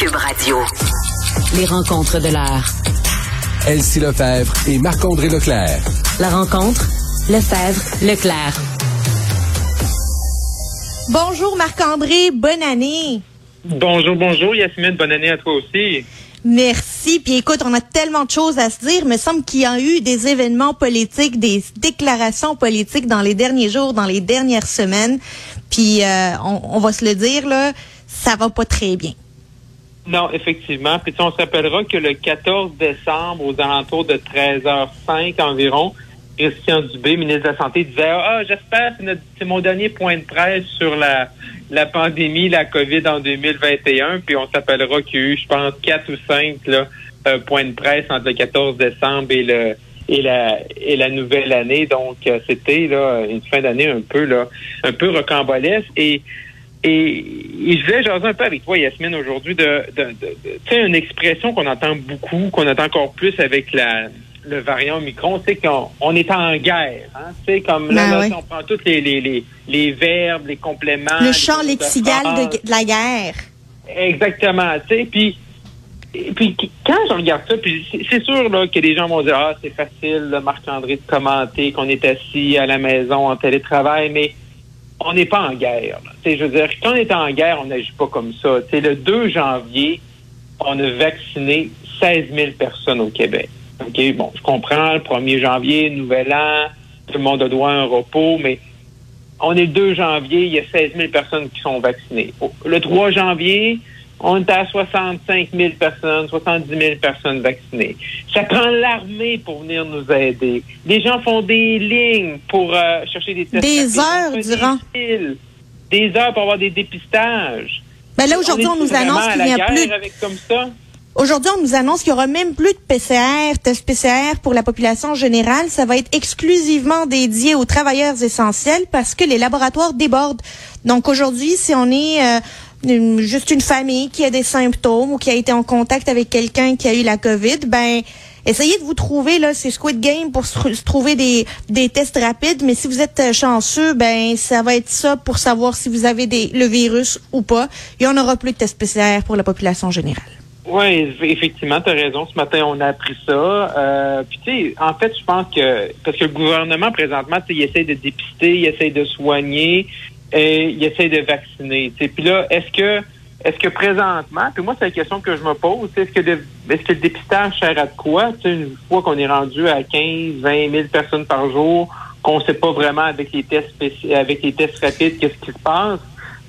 Cube Radio. Les rencontres de l'heure. Elsie Lefebvre et Marc-André Leclerc. La rencontre, Lefebvre, Leclerc. Bonjour Marc-André, bonne année. Bonjour, bonjour Yasmine, bonne année à toi aussi. Merci. Puis écoute, on a tellement de choses à se dire. Il me semble qu'il y a eu des événements politiques, des déclarations politiques dans les derniers jours, dans les dernières semaines. Puis euh, on, on va se le dire, là, ça va pas très bien. Non, effectivement. Puis on se rappellera que le 14 décembre, aux alentours de 13h05 environ, Christian Dubé, ministre de la Santé, disait Ah, j'espère que c'est mon dernier point de presse sur la, la pandémie, la COVID en 2021. Puis on s'appellera qu'il y a eu, je pense, quatre ou cinq là, euh, points de presse entre le 14 décembre et le et la et la nouvelle année. Donc euh, c'était là une fin d'année un peu là un peu rocambolesque. Et et, et je voulais jaser un peu avec toi, Yasmine, aujourd'hui, de, de, de, tu sais, une expression qu'on entend beaucoup, qu'on entend encore plus avec la le variant Omicron, c'est qu'on on est en guerre. Hein? C'est comme là, Ben là, oui. si on prend tous les, les, les, les verbes, les compléments. Le phrases. lexical de, de la guerre. Exactement, tu sais, puis puis quand je regarde ça, puis c'est- sûr là que les gens vont dire ah c'est facile, Marc-André de commenter qu'on est assis à la maison en télétravail, mais on n'est pas en guerre. je veux dire, quand on est en guerre, on n'agit pas comme ça. Tu sais, le 2 janvier, on a vacciné 16 000 personnes au Québec. Ok, bon, je comprends, le 1er janvier, nouvel an, tout le monde a droit à un repos, mais on est le 2 janvier, il y a 16 000 personnes qui sont vaccinées. Le 3 janvier, on est à 65 000 personnes, 70 000 personnes vaccinées. Ça prend l'armée pour venir nous aider. Les gens font des lignes pour euh, chercher des tests. Des heures durant. Des, heures pour avoir des dépistages. Ben là, aujourd'hui, on, nous annonce qu'il n'y a plus. avec comme ça? Aujourd'hui, on nous annonce qu'il y aura même plus de PCR, tests PCR pour la population générale. Ça va être exclusivement dédié aux travailleurs essentiels parce que les laboratoires débordent. Donc aujourd'hui, si on est euh, juste une famille qui a des symptômes ou qui a été en contact avec quelqu'un qui a eu la COVID, ben essayez de vous trouver là, c'est Squid Game pour se, tr- se trouver des, des tests rapides. Mais si vous êtes euh, chanceux, ben ça va être ça pour savoir si vous avez le virus ou pas. Il y en aura plus de tests PCR pour la population générale. Oui, effectivement, tu as raison. Ce matin, on a appris ça. Euh, puis, tu sais, en fait, je pense que, parce que le gouvernement, présentement, il essaie de dépister, il essaie de soigner, et il essaie de vacciner. tu sais. Puis là, est-ce que, est-ce que présentement, puis moi, c'est la question que je me pose, est-ce que, est-ce que le dépistage sert à quoi? Une fois qu'on est rendu à 15, 20 000 personnes par jour, qu'on ne sait pas vraiment avec les tests avec les tests rapides qu'est-ce qui se passe?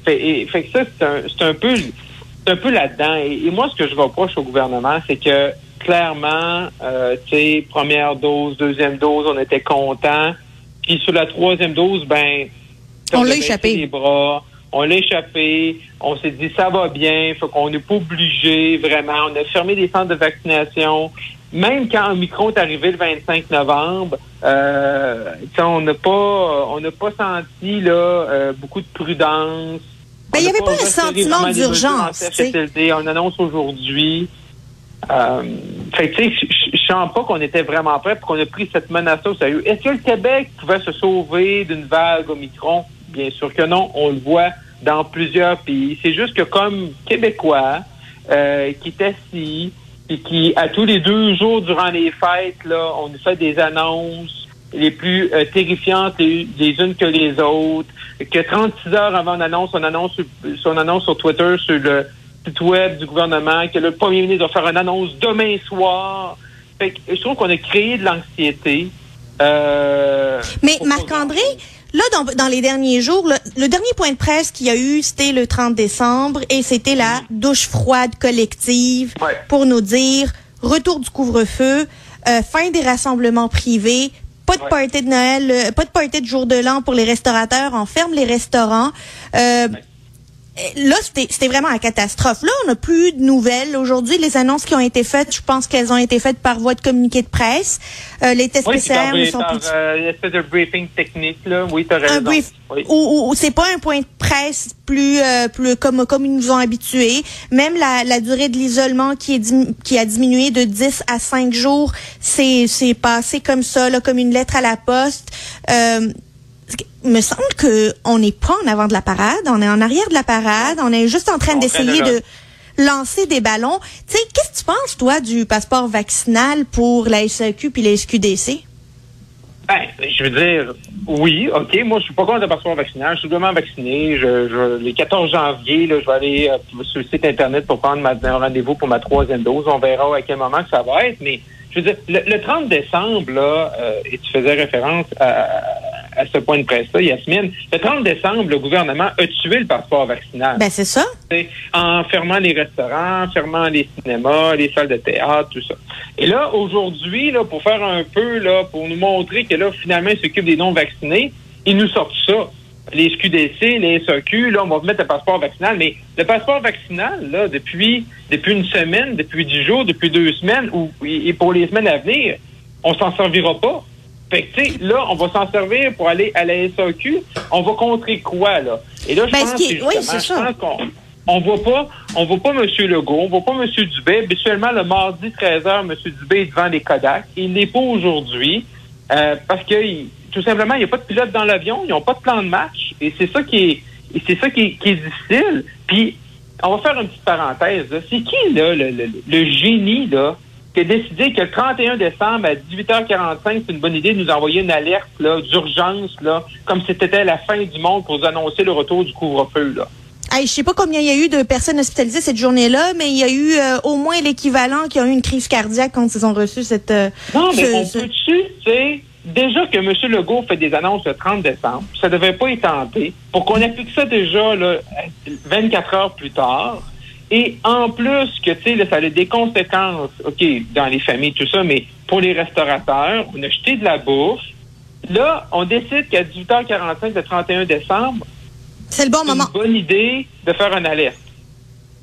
Fait, et- fait que ça, c'est un, c'est un peu c'est un peu là-dedans. Et, moi, ce que je reproche au gouvernement, c'est que clairement, euh, tu sais, première dose, deuxième dose, on était contents. Puis sur la troisième dose, ben, On l'a échappé. Les bras, on l'a échappé. On s'est dit ça va bien, faut qu'on n'est pas obligé vraiment. On a fermé les centres de vaccination. Même quand Omicron est arrivé le 25 novembre, euh, on n'a pas, on n'a pas senti là euh, beaucoup de prudence. Ben, il y On n'a avait pas un resserré sentiment d'urgence. On annonce aujourd'hui. Euh, fait tu sais, je- sens pas qu'on était vraiment prêt pour qu'on a pris cette menace-là au sérieux. Est-ce que le Québec pouvait se sauver d'une vague Omicron? Bien sûr que non. On le voit dans plusieurs pays. C'est juste que comme Québécois, euh, qui est assis, et qui, à tous les deux jours durant les fêtes, là, on nous fait des annonces les plus euh, terrifiantes les, les unes que les autres, que 36 heures avant une annonce, on annonce sur, sur- on annonce sur Twitter, sur le site web du gouvernement, que le premier ministre va faire une annonce demain soir. Fait que je trouve qu'on a créé de l'anxiété. Euh, Mais Marc-André, là, dans, dans les derniers jours, le, le dernier point de presse qu'il y a eu, c'était le 30 décembre et c'était la douche froide collective Ouais. pour nous dire retour du couvre-feu, euh, fin des rassemblements privés, pas de party de Noël, euh, pas de party de jour de l'an pour les restaurateurs, on ferme les restaurants. Euh, Là, c'était vraiment la catastrophe. Là, on n'a plus de nouvelles. Aujourd'hui, les annonces qui ont été faites, je pense qu'elles ont été faites par voie de communiqué de presse. Euh, les tests Oui, PCR ne sont par, plus... euh, une espèce de briefing technique, là. Oui, t'as raison. un brief Oui. ou, ou- c'est pas un point de presse plus euh, plus comme comme ils nous ont habitués même la, la durée de l'isolement qui est qui a diminué de 10 à 5 jours c'est c'est passé comme ça là comme une lettre à la poste euh, me semble que on n'est pas en avant de la parade, on est en arrière de la parade, on est juste en train d'essayer de lancer des ballons. Tu sais, qu'est-ce que tu penses, toi, du passeport vaccinal pour la SAQ puis la SQDC? Ben, je veux dire, oui, OK. Moi, je suis pas contre le passeport vaccinal. Je suis vraiment vacciné. Je, je, le 14 janvier, là, je vais aller euh, sur le site Internet pour prendre ma, un rendez-vous pour ma troisième dose. On verra à quel moment que ça va être. Mais je veux dire, le, 30 décembre, là, euh, et tu faisais référence à, à ce point de presse-là, Yasmine, le 30 décembre, le gouvernement a tué le passeport vaccinal. Ben, c'est ça. En fermant les restaurants, en fermant les cinémas, les salles de théâtre, tout ça. Et là, aujourd'hui, là, pour faire un peu, là, pour nous montrer que là, finalement, ils s'occupent des non-vaccinés, ils nous sortent ça les SQDC, les SAQ, là, on va mettre le passeport vaccinal. Mais le passeport vaccinal, là, depuis, depuis une semaine, depuis dix jours, depuis deux semaines, ou, et pour les semaines à venir, on s'en servira pas. Fait que, là, on va s'en servir pour aller à la SAQ. On va contrer quoi, là? Et là, je ben, pense, que, oui, je pense qu'on on voit pas, on voit pas M. Legault, on voit pas M. Dubé. Habituellement, le mardi 13h, M. Dubé est devant les Kodak. Il n'est pas aujourd'hui euh, parce que tout simplement, il n'y a pas de pilote dans l'avion, ils n'ont pas de plan de match. Et c'est ça qui est, c'est ça qui est, difficile. Puis, on va faire une petite parenthèse. C'est qui, là, le, le, génie, là, qui a décidé que le 31 décembre à 18h45, c'est une bonne idée de nous envoyer une alerte là, d'urgence, là, comme si c'était la fin du monde pour nous annoncer le retour du couvre-feu. Là. Hey, je sais pas combien il y a eu de personnes hospitalisées cette journée-là, mais il y a eu euh, au moins l'équivalent qui a eu une crise cardiaque quand ils ont reçu cette. Euh, non, mais on peut-tu, tu sais, déjà que M. Legault fait des annonces le 30 décembre, ça ne devait pas être tenté pour qu'on applique ça déjà là, 24 heures plus tard. Et en plus que, tu sais, ça a des conséquences, OK, dans les familles, tout ça, mais pour les restaurateurs, on a jeté de la bourse. Là, on décide qu'à 18h45 le 31 décembre, c'est le bon moment. une bonne idée de faire un alerte.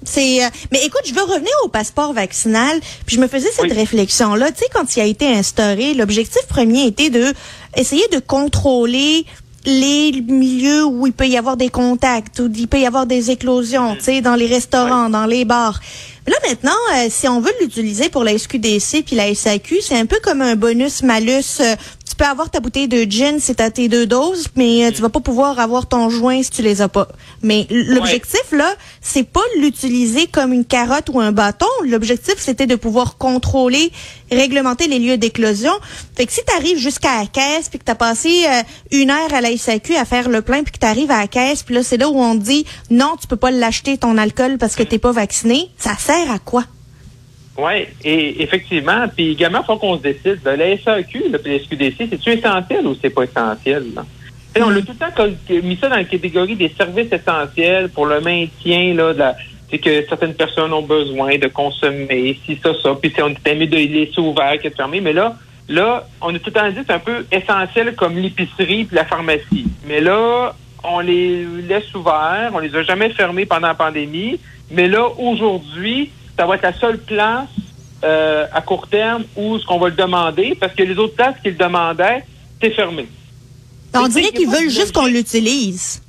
C'est euh, mais écoute, je veux revenir au passeport vaccinal, puis je me faisais cette réflexion là, tu sais quand il a été instauré, l'objectif premier était de essayer de contrôler les milieux où il peut y avoir des contacts, où il peut y avoir des éclosions, tu sais, dans les restaurants, dans les bars. Là maintenant, euh, si on veut l'utiliser pour la SQDC puis la SAQ, c'est un peu comme un bonus malus euh, peux avoir ta bouteille de gin si t'as tes deux doses, mais euh, tu vas pas pouvoir avoir ton joint si tu les as pas. Mais l'objectif là, c'est pas l'utiliser comme une carotte ou un bâton. L'objectif c'était de pouvoir contrôler, réglementer les lieux d'éclosion. Fait que si tu arrives jusqu'à la caisse puis que tu as passé euh, une heure à la SAQ à faire le plein puis que tu arrives à la caisse puis là c'est là où on te dit non, tu peux pas l'acheter ton alcool parce que t'es pas vacciné, ça sert à quoi? Oui, et effectivement, puis également, il faut qu'on se décide. De la SAQ, le SQDC, c'est-tu essentiel ou c'est pas essentiel? Là? On a tout le temps mis ça dans la catégorie des services essentiels pour le maintien là, de la, c'est que certaines personnes ont besoin de consommer, si ça, ça, puis on était mieux de laisser ouverts que de fermer. Mais là, là, on a tout le temps dit c'est un peu essentiel comme l'épicerie puis la pharmacie. Mais là, on les laisse ouverts, on les a jamais fermés pendant la pandémie. Mais là, aujourd'hui, ça va être la seule place euh, à court terme où ce qu'on va le demander, parce que les autres places qu'ils demandaient, c'est fermé. On dirait qu'ils veulent juste qu'on l'utilise.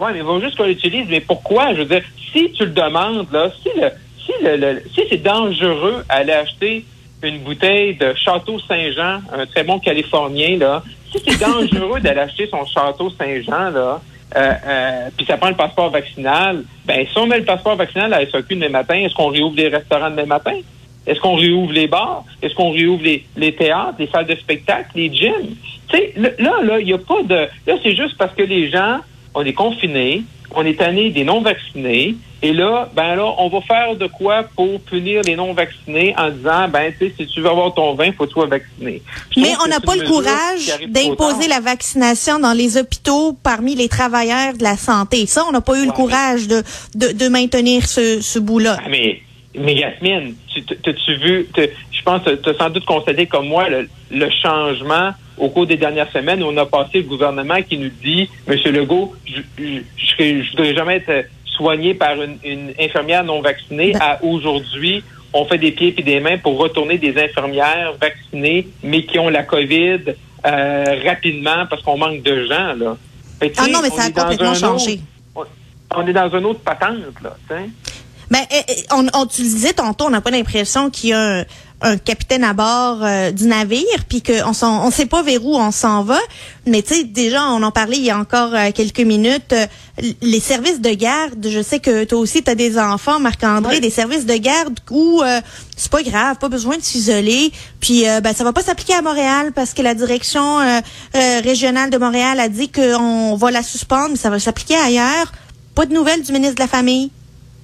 Oui, mais ils veulent juste qu'on l'utilise. Mais pourquoi? Je veux dire, si tu le demandes, là, si le, si le, si c'est dangereux d'aller acheter une bouteille de Château Saint-Jean, un très bon Californien, là, si c'est dangereux d'aller acheter son Château Saint-Jean, là, euh, euh, puis ça prend le passeport vaccinal. Ben, si on met le passeport vaccinal à SAQ demain matin, est-ce qu'on réouvre les restaurants demain matin? Est-ce qu'on réouvre les bars? Est-ce qu'on réouvre les, les, théâtres, les salles de spectacle, les gyms? Tu sais, là, là, il n'y a pas de... Là, c'est juste parce que les gens, on est confinés, on est tanné des non-vaccinés. Et là, ben là, on va faire de quoi pour punir les non-vaccinés en disant, ben, tu sais, si tu veux avoir ton vin, faut que tu sois vacciné. Mais on n'a pas le courage d'imposer la vaccination dans les hôpitaux parmi les travailleurs de la santé. Ça, on n'a pas eu le courage de, de, de, maintenir ce, ce bout-là. Ah, mais, mais Yasmine, tu, tu vu, je pense tu as sans doute constaté comme moi le, le changement au cours des dernières semaines, on a passé le gouvernement qui nous dit, Monsieur Legault, je, je, voudrais jamais être soigné par une, infirmière non vaccinée ben à aujourd'hui, on fait des pieds et des mains pour retourner des infirmières vaccinées, mais qui ont la COVID euh, rapidement parce qu'on manque de gens. Là. ah non, mais ça a complètement changé. on est dans une autre patente, là. Ben, eh, eh, on, on, tu disais tantôt, on n'a pas l'impression qu'il y a un capitaine à bord euh, du navire, puis qu'on s'en, on sait pas vers où on s'en va. Mais tu sais, déjà, on en parlait il y a encore euh, quelques minutes. euh, les services de garde, je sais que toi aussi, tu as des enfants, Marc-André, Ouais. des services de garde où euh, c'est pas grave, pas besoin de s'isoler. Puis euh, ben, ça va pas s'appliquer à Montréal parce que la direction régionale de Montréal a dit qu'on va la suspendre, mais ça va s'appliquer ailleurs. Pas de nouvelles du ministre de la Famille,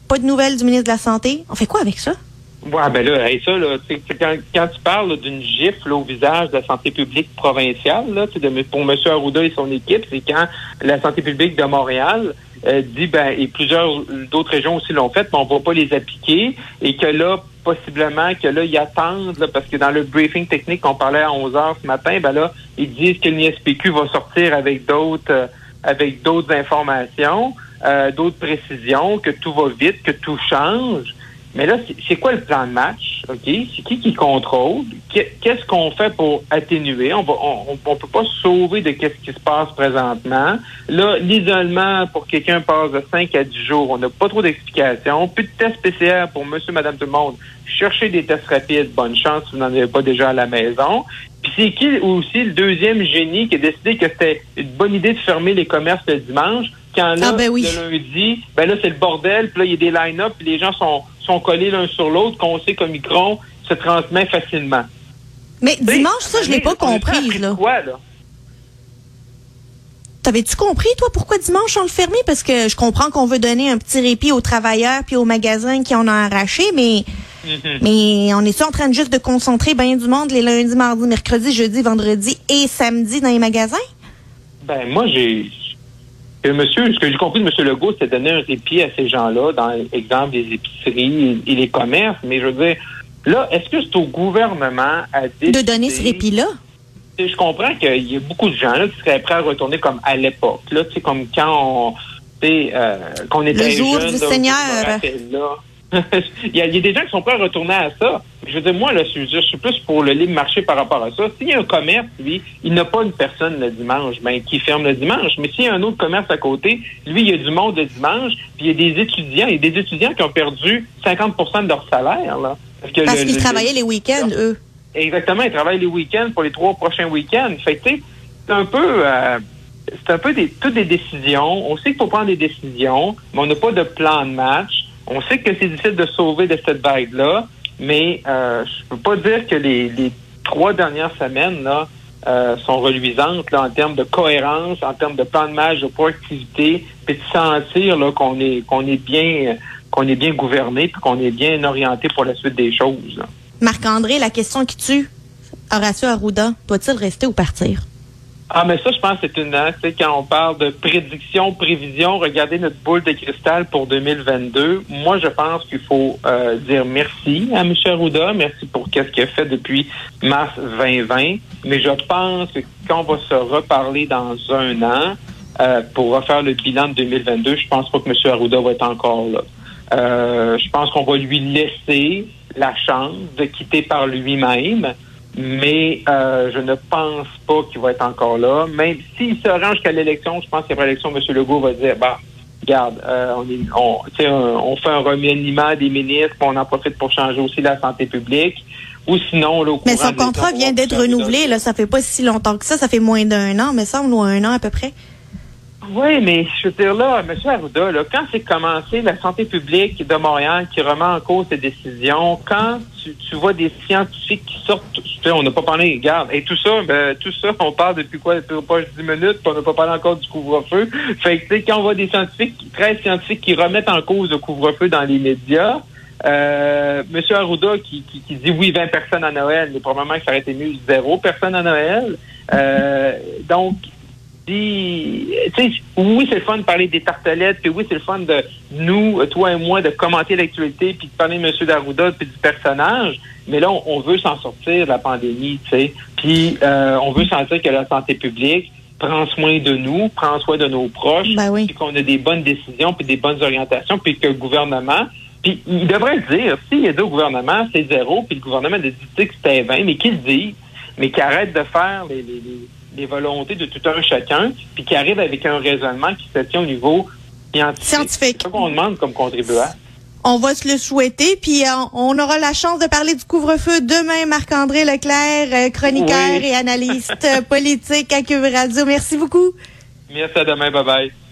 pas de nouvelles du ministre de la Santé. On fait quoi avec ça? Ouais, ben là, ça, là, tu sais, c'est quand, quand tu parles d'une gifle au visage de la santé publique provinciale, là, de, pour M. Arruda et son équipe, c'est quand la santé publique de Montréal euh, dit, ben, et plusieurs d'autres régions aussi l'ont fait, mais on va pas les appliquer, et que là, possiblement, que là, ils attendent, là, parce que dans le briefing technique qu'on parlait à 11 heures ce matin, ben là, ils disent que l'ISPQ va sortir avec d'autres euh, avec d'autres informations, euh, d'autres précisions, que tout va vite, que tout change. Mais là, c'est- quoi le plan de match? OK? C'est qui qui contrôle? Qu'est- Qu'est-ce qu'on fait pour atténuer? On va, on, peut pas se sauver de qu'est-ce qui se passe présentement. Là, l'isolement pour quelqu'un passe de 5 à 10 jours. On n'a pas trop d'explications. Plus de tests PCR pour monsieur, madame, tout le monde. Cherchez des tests rapides. Bonne chance si vous n'en avez pas déjà à la maison. Puis c'est qui aussi le deuxième génie qui a décidé que c'était une bonne idée de fermer les commerces le dimanche? Quand là, Ah, ben oui. le lundi, ben là, c'est le bordel, puis là, il y a des line-up, puis les gens sont, sont collés l'un sur l'autre, qu'on sait qu'Omicron se transmet facilement. Mais dimanche, ça, je l'ai pas faire là. Quoi, là? T'avais-tu compris, toi, pourquoi dimanche on le fermait? Parce que je comprends qu'on veut donner un petit répit aux travailleurs puis aux magasins qui en ont arraché, mais, Mais on est en train de juste de concentrer bien du monde les lundis, mardis, mercredis, jeudi, vendredi et samedi dans les magasins? Ben, moi, j'ai. monsieur, ce que j'ai compris de M. Legault, c'est donner un répit à ces gens-là, dans l'exemple des épiceries et, les commerces. Mais je veux dire, là, est-ce que c'est au gouvernement à décider... De donner ce répit-là? Je comprends qu'il y a beaucoup de gens là, qui seraient prêts à retourner comme à l'époque. Là, sais, comme quand on, euh, qu'on était Le jour jeunes, du là, Seigneur. rappelle, là. il, y a, il y a des gens qui sont prêts à retourner à ça. Je veux dire, moi, là, je, suis- je suis plus pour le libre marché par rapport à ça. S'il y a un commerce, lui, il n'a pas une personne le dimanche, ben, qui ferme le dimanche. Mais s'il y a un autre commerce à côté, lui, il y a du monde le dimanche, puis il y a des étudiants, il y a des étudiants qui ont perdu 50% de leur salaire, là. Parce qu'ils le- travaillaient les week-ends, eux. Exactement, ils travaillent les week-ends pour les trois prochains week-ends. Fait que, tu sais, c'est un peu, euh, c'est un peu des, toutes des décisions. On sait qu'il faut prendre des décisions, mais on n'a pas de plan de match. On sait que c'est difficile de sauver de cette vague-là, mais euh, je peux pas dire que les, trois dernières semaines là euh, sont reluisantes en termes de cohérence, en termes de plan de match, de proactivité, puis de sentir qu'on est qu'on est bien qu'on est bien gouverné, puis qu'on est bien orienté pour la suite des choses. Marc-André, la question qui tue, Horacio Arruda, doit-il rester ou partir? Ah, mais ça, je pense que c'est une, hein, quand on parle de prédiction, prévision, regardez notre boule de cristal pour 2022. Moi, je pense qu'il faut euh, dire merci à M. Arruda, merci pour qu'est-ce qu'il a fait depuis mars 2020. Mais je pense que quand on va se reparler dans un an euh, pour refaire le bilan de 2022, je pense pas que M. Arruda va être encore là. Euh, je pense qu'on va lui laisser la chance de quitter par lui-même mais euh, je ne pense pas qu'il va être encore là. Même s'il se rend jusqu'à l'élection, je pense qu'après l'élection, M. Legault va dire, bah, regarde, euh, on, est, on, on, fait un remaniement des ministres, puis on en profite pour changer aussi la santé publique. Ou sinon, là, au Mais son contrat vient d'être renouvelé, là, ça fait pas si longtemps que ça, ça fait moins d'un an, mais ça, ou un an à peu près. Oui, mais je veux dire là, M. Arruda, là, quand c'est commencé la santé publique de Montréal qui remet en cause ses décisions, quand tu, tu vois des scientifiques qui sortent, on n'a pas parlé, regarde, et tout ça, ben, tout ça, on parle depuis quoi, depuis pas 10 minutes, on n'a pas parlé encore du couvre-feu. Fait que, tu sais, quand on voit des scientifiques, 13 scientifiques qui remettent en cause le couvre-feu dans les médias, euh, M. Arruda qui, qui, qui dit oui, 20 personnes à Noël, mais probablement que ça aurait été mieux zéro personne à Noël. Euh, donc, puis, tu sais, oui, c'est le fun de parler des tartelettes, puis oui, c'est le fun de nous, toi et moi, de commenter l'actualité, puis de parler de M. Darouda, puis du personnage. Mais là, on, on veut s'en sortir de la pandémie, tu sais. Puis, euh, on veut sentir que la santé publique prend soin de nous, prend soin de nos proches, Ben oui. puis qu'on a des bonnes décisions, puis des bonnes orientations, puis que le gouvernement, puis il devrait le dire, s'il a dit au gouvernement, c'est zéro, puis le gouvernement a dit que c'était 20, mais qu'il le dise, mais qu'il arrête de faire les, les, les, les volontés de tout un chacun, puis qu'il arrive avec un raisonnement qui se tient au niveau scientifique. Scientifique. C'est ça qu'on demande comme contribuable. On va se le souhaiter, puis euh, on aura la chance de parler du couvre-feu demain. Marc-André Leclerc, euh, chroniqueur Oui. et analyste politique à Cube Radio. Merci beaucoup. Merci à demain. Bye bye.